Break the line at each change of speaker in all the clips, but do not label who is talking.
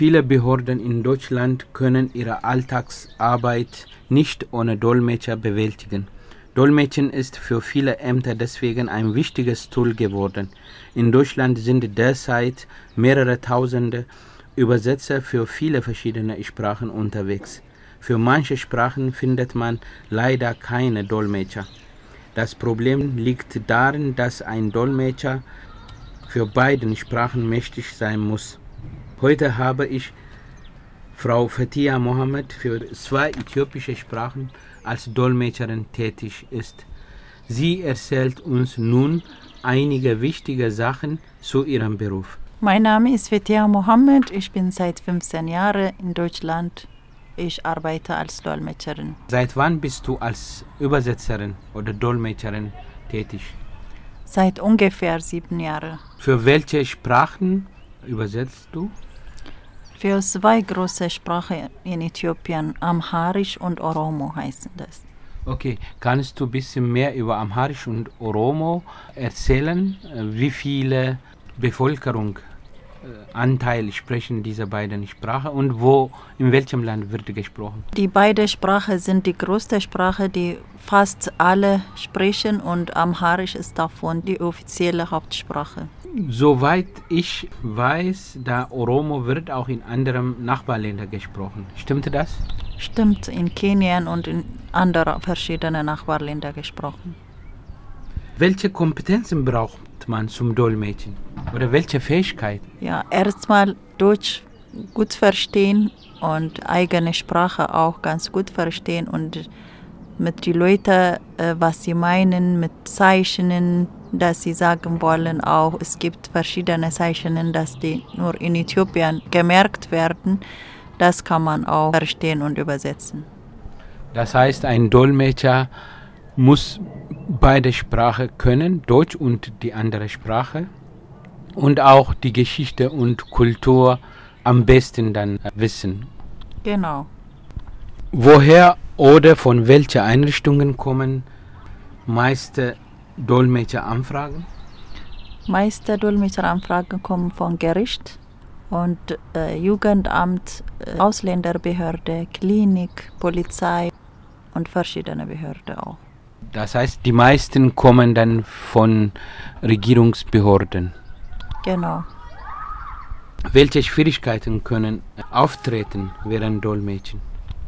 Viele Behörden in Deutschland können ihre Alltagsarbeit nicht ohne Dolmetscher bewältigen. Dolmetschen ist für viele Ämter deswegen ein wichtiges Tool geworden. In Deutschland sind derzeit mehrere tausende Übersetzer für viele verschiedene Sprachen unterwegs. Für manche Sprachen findet man leider keine Dolmetscher. Das Problem liegt darin, dass ein Dolmetscher für beiden Sprachen mächtig sein muss. Heute habe ich Frau Fatia Mohammed für zwei äthiopische Sprachen als Dolmetscherin tätig ist. Sie erzählt uns nun einige wichtige Sachen zu ihrem Beruf.
Mein Name ist Fatia Mohammed. Ich bin seit 15 Jahren in Deutschland. Ich arbeite als Dolmetscherin.
Seit wann bist du als Übersetzerin oder Dolmetscherin tätig?
Seit ungefähr sieben Jahren.
Für welche Sprachen übersetzt du?
Für zwei große Sprachen in Äthiopien, Amharisch und Oromo heißen das.
Okay, kannst du ein bisschen mehr über Amharisch und Oromo erzählen? Wie viele Bevölkerung äh, Anteil sprechen diese beiden Sprachen und wo, in welchem Land wird gesprochen?
Die beiden Sprachen sind die größte Sprache, die fast alle sprechen und Amharisch ist davon die offizielle Hauptsprache.
Soweit ich weiß, der Oromo wird auch in anderen Nachbarländern gesprochen. Stimmt das?
Stimmt, in Kenia und in anderen verschiedenen Nachbarländern gesprochen.
Welche Kompetenzen braucht man zum Dolmetschen? Oder welche Fähigkeit?
Ja, erstmal Deutsch gut verstehen und eigene Sprache auch ganz gut verstehen und mit den Leuten, äh, was sie meinen, mit Zeichnen, dass sie sagen wollen auch, es gibt verschiedene Zeichen, dass die nur in Äthiopien gemerkt werden. Das kann man auch verstehen und übersetzen.
Das heißt, ein Dolmetscher muss beide Sprachen können, Deutsch und die andere Sprache, und auch die Geschichte und Kultur am besten dann wissen.
Genau.
Woher oder von welchen Einrichtungen kommen meiste Dolmetscheranfragen?
Meiste Dolmetscheranfragen kommen von Gericht und äh, Jugendamt, äh, Ausländerbehörde, Klinik, Polizei und verschiedene Behörden auch.
Das heißt, die meisten kommen dann von Regierungsbehörden.
Genau.
Welche Schwierigkeiten können auftreten während Dolmetschen?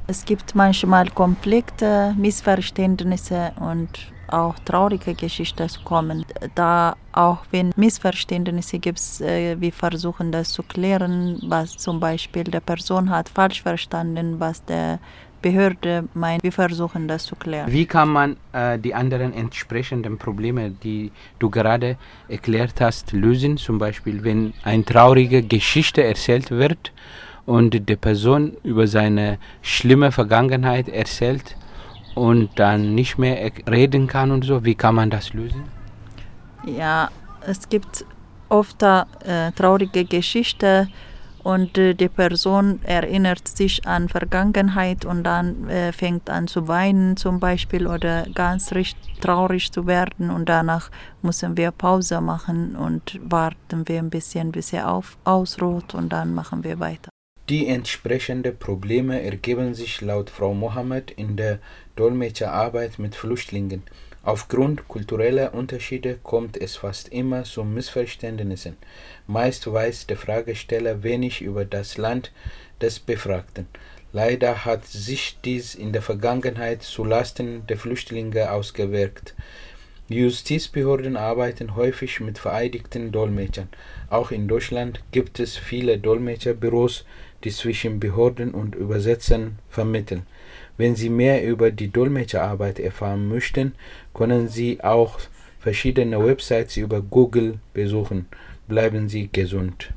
Es gibt manchmal Konflikte, Missverständnisse und auch traurige Geschichten kommen. Da auch wenn Missverständnisse gibt, äh, wir versuchen das zu klären, was zum Beispiel der Person hat falsch verstanden, was der Behörde meint. Wir versuchen das zu klären.
Wie kann man äh, die anderen entsprechenden Probleme, die du gerade erklärt hast, lösen? Zum Beispiel, wenn eine traurige Geschichte erzählt wird und die Person über seine schlimme Vergangenheit erzählt und dann nicht mehr reden kann und so. Wie kann man das lösen?
Ja, es gibt oft äh, traurige Geschichten und äh, die Person erinnert sich an Vergangenheit und dann äh, fängt an zu weinen zum Beispiel oder ganz traurig zu werden und danach müssen wir Pause machen und warten wir ein bisschen, bis er auf, ausruht und dann machen wir weiter.
Die entsprechenden Probleme ergeben sich laut Frau Mohammed in der Dolmetscherarbeit mit Flüchtlingen. Aufgrund kultureller Unterschiede kommt es fast immer zu Missverständnissen. Meist weiß der Fragesteller wenig über das Land des Befragten. Leider hat sich dies in der Vergangenheit zulasten der Flüchtlinge ausgewirkt. Die Justizbehörden arbeiten häufig mit vereidigten Dolmetschern. Auch in Deutschland gibt es viele Dolmetscherbüros, die zwischen Behörden und Übersetzern vermitteln. Wenn Sie mehr über die Dolmetscherarbeit erfahren möchten, können Sie auch verschiedene Websites über Google besuchen. Bleiben Sie gesund.